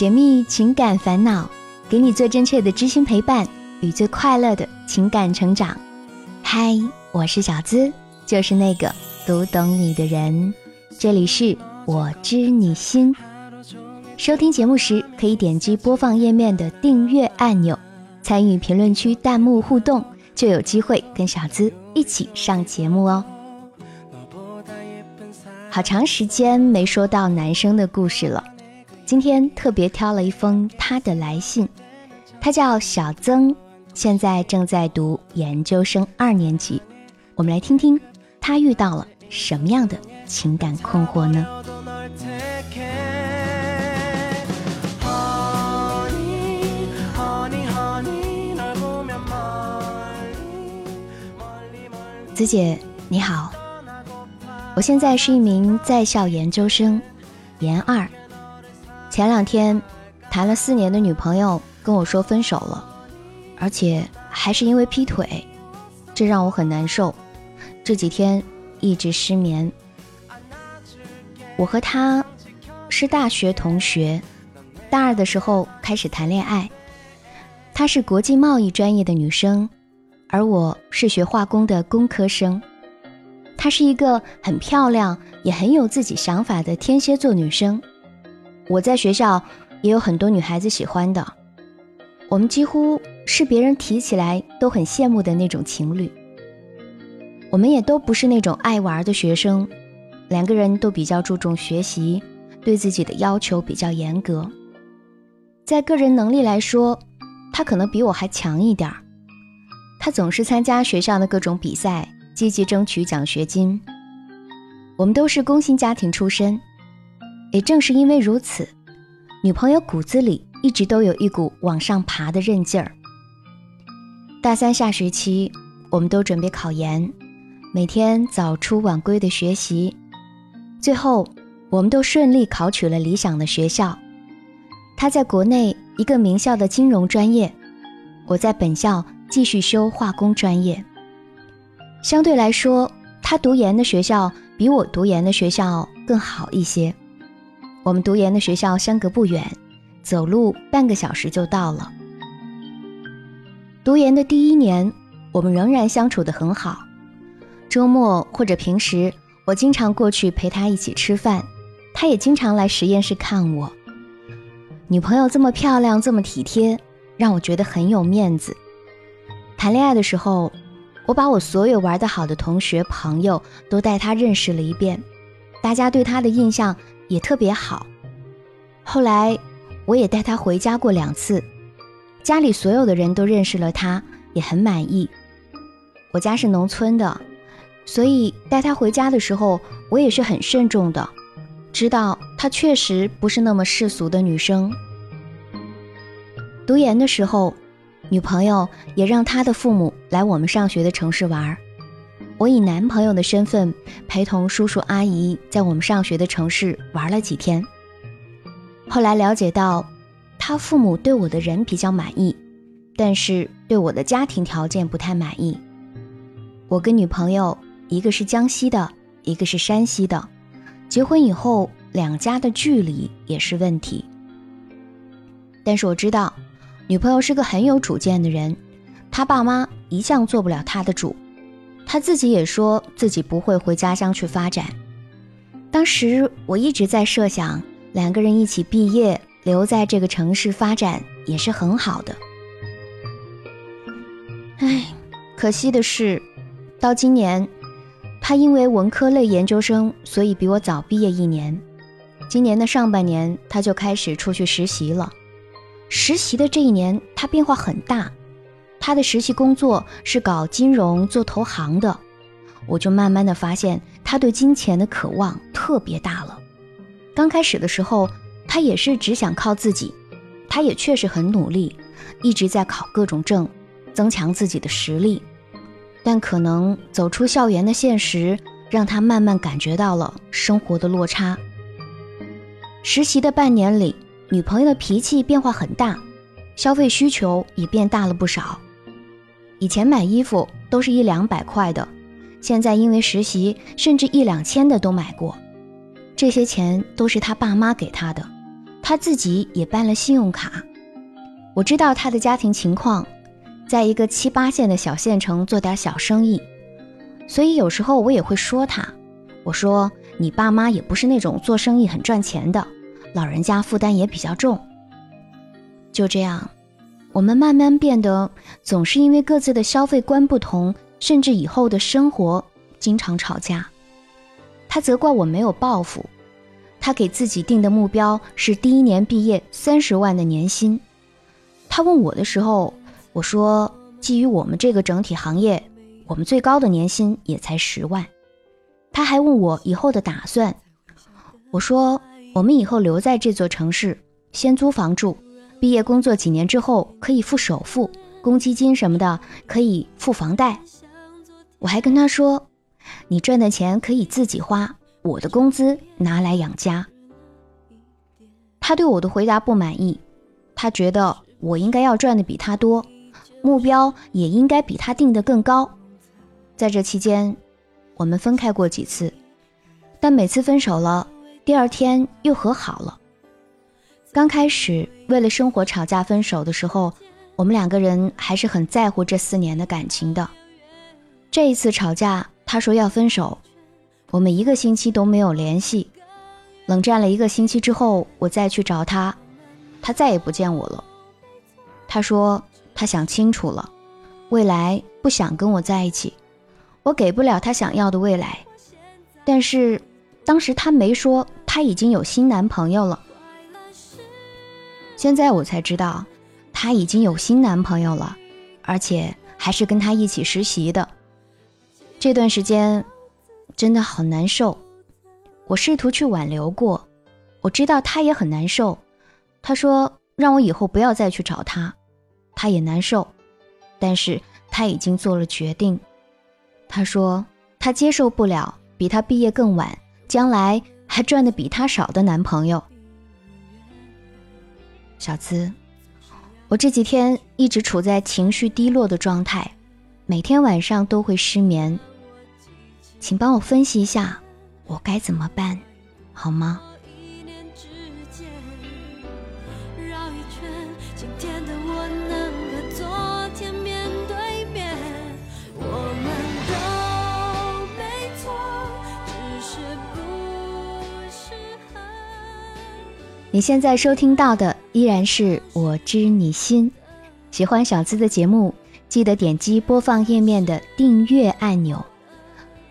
解密情感烦恼，给你最真切的知心陪伴与最快乐的情感成长。嗨，我是小资，就是那个读懂你的人。这里是我知你心。收听节目时可以点击播放页面的订阅按钮，参与评论区弹幕互动，就有机会跟小资一起上节目哦。好长时间没说到男生的故事了，今天特别挑了一封他的来信。他叫小曾，现在正在读研究生二年级。我们来听听他遇到了什么样的情感困惑呢？子姐，你好。我现在是一名在校研究生，研二。前两天谈了四年的女朋友跟我说分手了，而且还是因为劈腿，这让我很难受。这几天一直失眠。我和她是大学同学，大二的时候开始谈恋爱。她是国际贸易专业的女生，而我是学化工的工科生。她是一个很漂亮，也很有自己想法的天蝎座女生。我在学校也有很多女孩子喜欢的，我们几乎是别人提起来都很羡慕的那种情侣。我们也都不是那种爱玩的学生，两个人都比较注重学习，对自己的要求比较严格。在个人能力来说，他可能比我还强一点儿。他总是参加学校的各种比赛。积极争取奖学金。我们都是工薪家庭出身，也正是因为如此，女朋友骨子里一直都有一股往上爬的韧劲儿。大三下学期，我们都准备考研，每天早出晚归的学习，最后我们都顺利考取了理想的学校。他在国内一个名校的金融专业，我在本校继续修化工专业。相对来说，他读研的学校比我读研的学校更好一些。我们读研的学校相隔不远，走路半个小时就到了。读研的第一年，我们仍然相处得很好。周末或者平时，我经常过去陪他一起吃饭，他也经常来实验室看我。女朋友这么漂亮，这么体贴，让我觉得很有面子。谈恋爱的时候。我把我所有玩得好的同学朋友都带他认识了一遍，大家对他的印象也特别好。后来我也带他回家过两次，家里所有的人都认识了他，也很满意。我家是农村的，所以带他回家的时候，我也是很慎重的，知道她确实不是那么世俗的女生。读研的时候。女朋友也让她的父母来我们上学的城市玩我以男朋友的身份陪同叔叔阿姨在我们上学的城市玩了几天。后来了解到，他父母对我的人比较满意，但是对我的家庭条件不太满意。我跟女朋友一个是江西的，一个是山西的，结婚以后两家的距离也是问题。但是我知道。女朋友是个很有主见的人，她爸妈一向做不了她的主，他自己也说自己不会回家乡去发展。当时我一直在设想，两个人一起毕业，留在这个城市发展也是很好的。唉，可惜的是，到今年，他因为文科类研究生，所以比我早毕业一年。今年的上半年，他就开始出去实习了。实习的这一年，他变化很大。他的实习工作是搞金融、做投行的，我就慢慢的发现他对金钱的渴望特别大了。刚开始的时候，他也是只想靠自己，他也确实很努力，一直在考各种证，增强自己的实力。但可能走出校园的现实，让他慢慢感觉到了生活的落差。实习的半年里。女朋友的脾气变化很大，消费需求也变大了不少。以前买衣服都是一两百块的，现在因为实习，甚至一两千的都买过。这些钱都是他爸妈给他的，他自己也办了信用卡。我知道他的家庭情况，在一个七八线的小县城做点小生意，所以有时候我也会说他，我说你爸妈也不是那种做生意很赚钱的，老人家负担也比较重。就这样，我们慢慢变得总是因为各自的消费观不同，甚至以后的生活经常吵架。他责怪我没有抱负，他给自己定的目标是第一年毕业三十万的年薪。他问我的时候，我说基于我们这个整体行业，我们最高的年薪也才十万。他还问我以后的打算，我说我们以后留在这座城市，先租房住，毕业工作几年之后可以付首付、公积金什么的，可以付房贷。我还跟他说。你赚的钱可以自己花，我的工资拿来养家。他对我的回答不满意，他觉得我应该要赚的比他多，目标也应该比他定的更高。在这期间，我们分开过几次，但每次分手了，第二天又和好了。刚开始为了生活吵架分手的时候，我们两个人还是很在乎这四年的感情的。这一次吵架。他说要分手，我们一个星期都没有联系。冷战了一个星期之后，我再去找他，他再也不见我了。他说他想清楚了，未来不想跟我在一起，我给不了他想要的未来。但是当时他没说他已经有新男朋友了。现在我才知道，她已经有新男朋友了，而且还是跟她一起实习的。这段时间真的好难受，我试图去挽留过，我知道他也很难受。他说让我以后不要再去找他，他也难受，但是他已经做了决定。他说他接受不了比他毕业更晚，将来还赚的比他少的男朋友。小资，我这几天一直处在情绪低落的状态，每天晚上都会失眠。请帮我分析一下，我该怎么办，好吗？你现在收听到的依然是我知你心。喜欢小资的节目，记得点击播放页面的订阅按钮。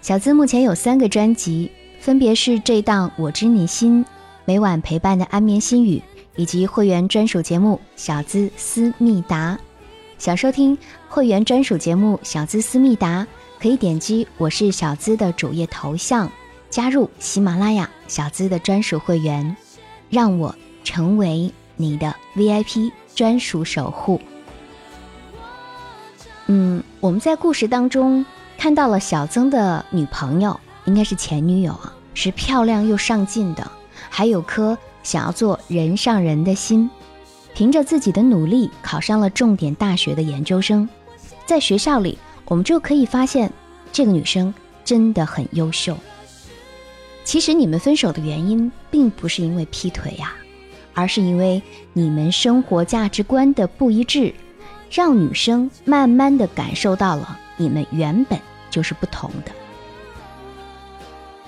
小资目前有三个专辑，分别是这档《我知你心》，每晚陪伴的安眠心语，以及会员专属节目《小资思密达》。想收听会员专属节目《小资思密达》，可以点击我是小资的主页头像，加入喜马拉雅小资的专属会员，让我成为你的 VIP 专属守护。嗯，我们在故事当中。看到了小曾的女朋友，应该是前女友啊，是漂亮又上进的，还有颗想要做人上人的心。凭着自己的努力，考上了重点大学的研究生。在学校里，我们就可以发现，这个女生真的很优秀。其实你们分手的原因，并不是因为劈腿呀，而是因为你们生活价值观的不一致，让女生慢慢的感受到了。你们原本就是不同的，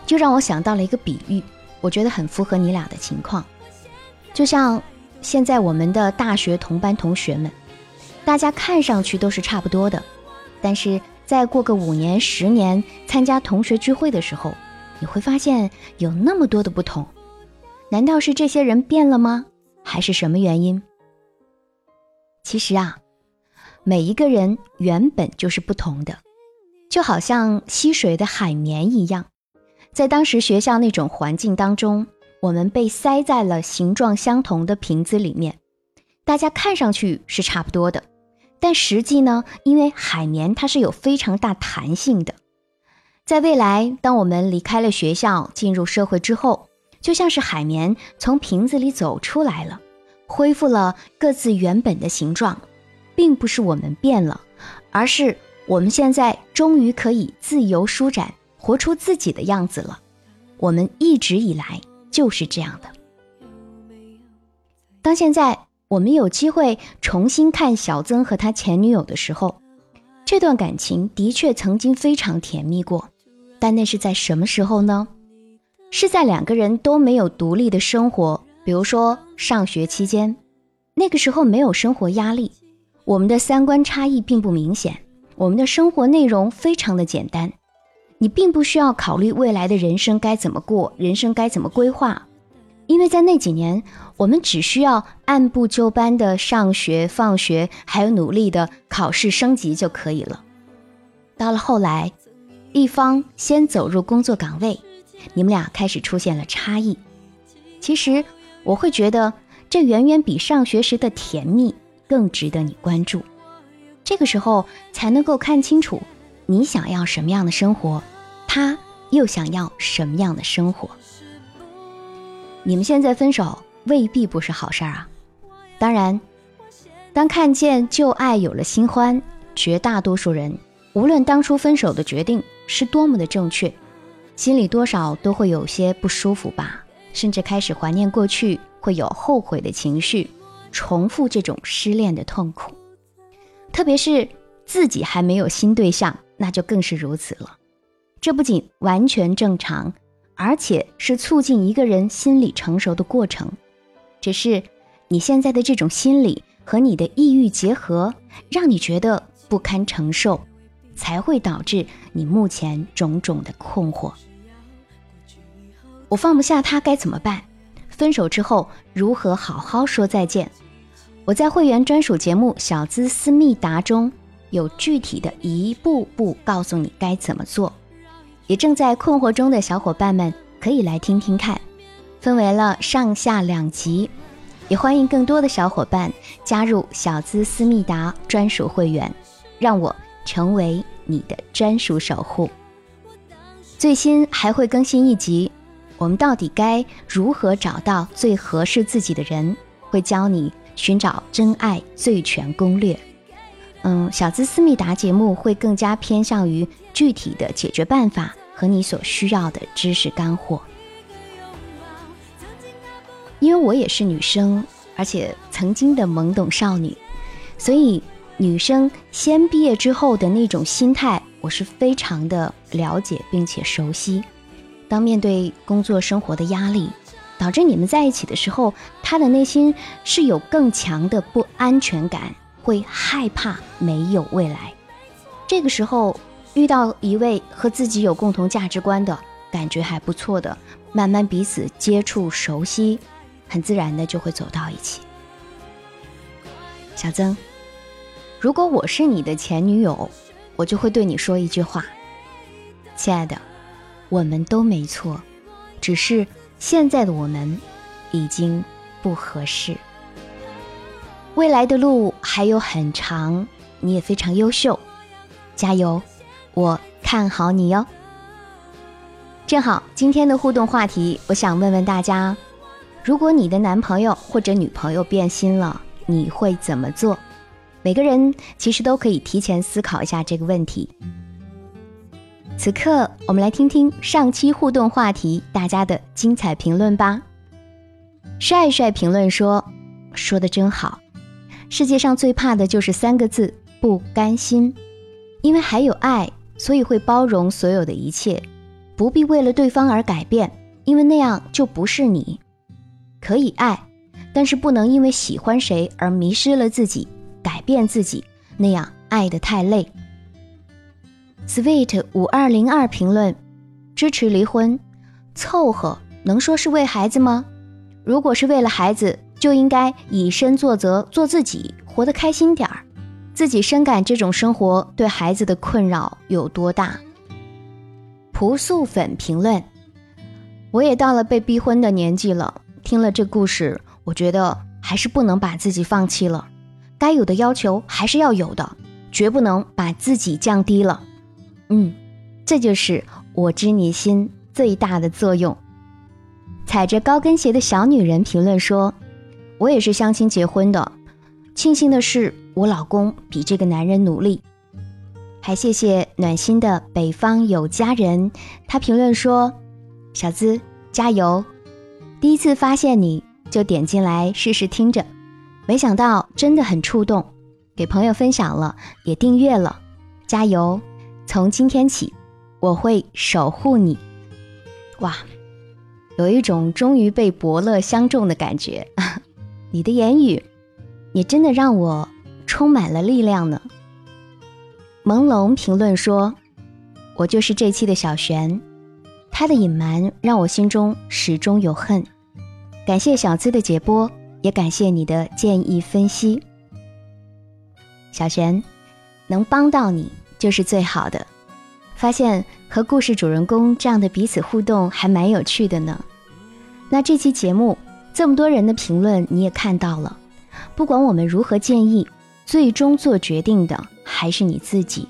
就让我想到了一个比喻，我觉得很符合你俩的情况。就像现在我们的大学同班同学们，大家看上去都是差不多的，但是再过个五年、十年，参加同学聚会的时候，你会发现有那么多的不同。难道是这些人变了吗？还是什么原因？其实啊。每一个人原本就是不同的，就好像吸水的海绵一样，在当时学校那种环境当中，我们被塞在了形状相同的瓶子里面，大家看上去是差不多的，但实际呢，因为海绵它是有非常大弹性的，在未来，当我们离开了学校，进入社会之后，就像是海绵从瓶子里走出来了，恢复了各自原本的形状。并不是我们变了，而是我们现在终于可以自由舒展，活出自己的样子了。我们一直以来就是这样的。当现在我们有机会重新看小曾和他前女友的时候，这段感情的确曾经非常甜蜜过，但那是在什么时候呢？是在两个人都没有独立的生活，比如说上学期间，那个时候没有生活压力，我们的三观差异并不明显，我们的生活内容非常的简单，你并不需要考虑未来的人生该怎么过，人生该怎么规划，因为在那几年，我们只需要按部就班的上学、放学，还有努力的考试升级就可以了。到了后来，一方先走入工作岗位。你们俩开始出现了差异，其实我会觉得这远远比上学时的甜蜜更值得你关注。这个时候才能够看清楚你想要什么样的生活，他又想要什么样的生活。你们现在分手未必不是好事儿啊。当然，当看见旧爱有了新欢，绝大多数人无论当初分手的决定是多么的正确。心里多少都会有些不舒服吧，甚至开始怀念过去，会有后悔的情绪，重复这种失恋的痛苦。特别是自己还没有新对象，那就更是如此了。这不仅完全正常，而且是促进一个人心理成熟的过程。只是你现在的这种心理和你的抑郁结合，让你觉得不堪承受，才会导致你目前种种的困惑。我放不下他该怎么办？分手之后如何好好说再见？我在会员专属节目《小资思密达》中有具体的一步步告诉你该怎么做。也正在困惑中的小伙伴们可以来听听看，分为了上下两集。也欢迎更多的小伙伴加入小资思密达专属会员，让我成为你的专属守护。最新还会更新一集。我们到底该如何找到最合适自己的人？会教你寻找真爱最全攻略。嗯，小资思密达节目会更加偏向于具体的解决办法和你所需要的知识干货。因为我也是女生，而且曾经的懵懂少女，所以女生先毕业之后的那种心态，我是非常的了解并且熟悉。当面对工作生活的压力，导致你们在一起的时候，他的内心是有更强的不安全感，会害怕没有未来。这个时候遇到一位和自己有共同价值观的感觉还不错的，慢慢彼此接触熟悉，很自然的就会走到一起。小曾，如果我是你的前女友，我就会对你说一句话，亲爱的。我们都没错，只是现在的我们已经不合适。未来的路还有很长，你也非常优秀，加油！我看好你哟。正好今天的互动话题，我想问问大家：如果你的男朋友或者女朋友变心了，你会怎么做？每个人其实都可以提前思考一下这个问题。此刻，我们来听听上期互动话题大家的精彩评论吧。帅帅评论说：“说的真好，世界上最怕的就是三个字——不甘心。因为还有爱，所以会包容所有的一切，不必为了对方而改变，因为那样就不是你。可以爱，但是不能因为喜欢谁而迷失了自己，改变自己，那样爱得太累。” Sweet 五二零二评论支持离婚，凑合能说是为孩子吗？如果是为了孩子，就应该以身作则，做自己，活得开心点儿。自己深感这种生活对孩子的困扰有多大。朴素粉评论：我也到了被逼婚的年纪了，听了这故事，我觉得还是不能把自己放弃了，该有的要求还是要有的，绝不能把自己降低了。嗯，这就是我知你心最大的作用。踩着高跟鞋的小女人评论说：“我也是相亲结婚的，庆幸的是我老公比这个男人努力。”还谢谢暖心的北方有佳人，他评论说：“小资加油！第一次发现你，就点进来试试听着，没想到真的很触动，给朋友分享了，也订阅了，加油！从今天起，我会守护你。哇，有一种终于被伯乐相中的感觉。你的言语，也真的让我充满了力量呢。朦胧评论说：“我就是这期的小璇，他的隐瞒让我心中始终有恨。感谢小资的解播，也感谢你的建议分析。小璇，能帮到你就是最好的。发现和故事主人公这样的彼此互动还蛮有趣的呢。那这期节目这么多人的评论你也看到了，不管我们如何建议，最终做决定的。”还是你自己。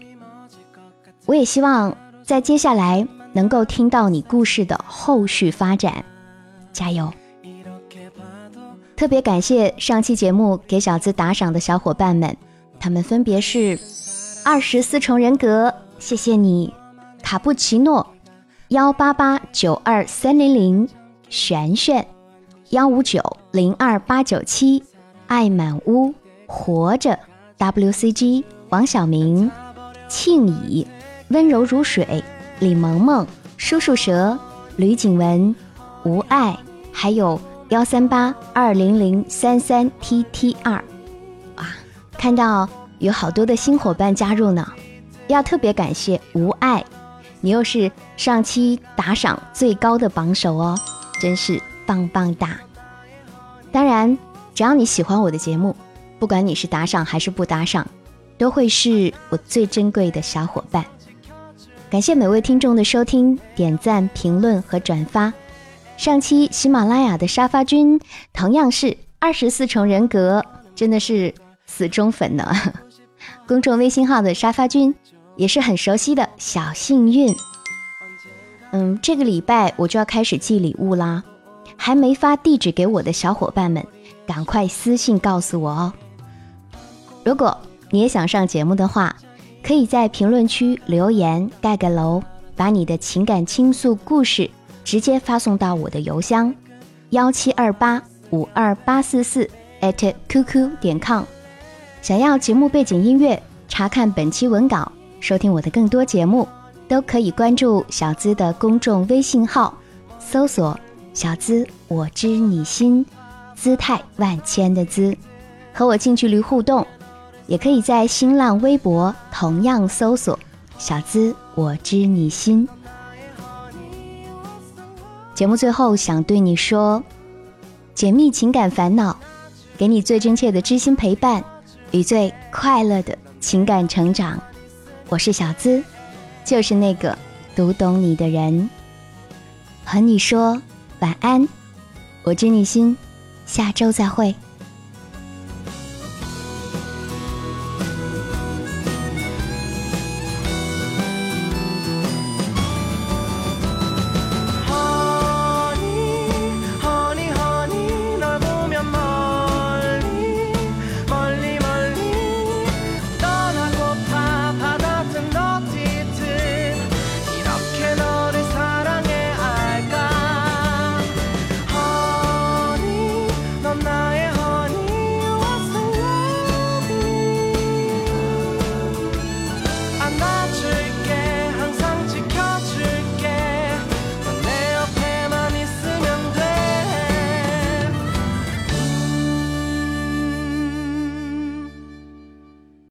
我也希望在接下来能够听到你故事的后续发展，加油！特别感谢上期节目给小资打赏的小伙伴们，他们分别是二十四重人格，谢谢你；卡布奇诺幺八八九二三零零，璇璇幺五九零二八九七，爱满屋活着 WCG。王小明、庆乙、温柔如水、李萌萌、叔叔蛇、吕景文、无爱，还有幺三八二零零三三 T T 二，啊，看到有好多的新伙伴加入呢，要特别感谢无爱，你又是上期打赏最高的榜首哦，真是棒棒哒！当然，只要你喜欢我的节目，不管你是打赏还是不打赏。都会是我最珍贵的小伙伴。感谢每位听众的收听、点赞、评论和转发。上期喜马拉雅的沙发君同样是二十四重人格，真的是死忠粉呢。公众微信号的沙发君也是很熟悉的小幸运。嗯，这个礼拜我就要开始寄礼物啦，还没发地址给我的小伙伴们，赶快私信告诉我哦。如果你也想上节目的话，可以在评论区留言盖个楼，把你的情感倾诉故事直接发送到我的邮箱幺七二八五二八四四 at qq 点 com。想要节目背景音乐，查看本期文稿，收听我的更多节目，都可以关注小资的公众微信号，搜索“小资我知你心”，姿态万千的资，和我近距离互动。也可以在新浪微博同样搜索“小资我知你心”。节目最后想对你说，解密情感烦恼，给你最真切的知心陪伴与最快乐的情感成长。我是小资，就是那个读懂你的人。和你说晚安，我知你心，下周再会。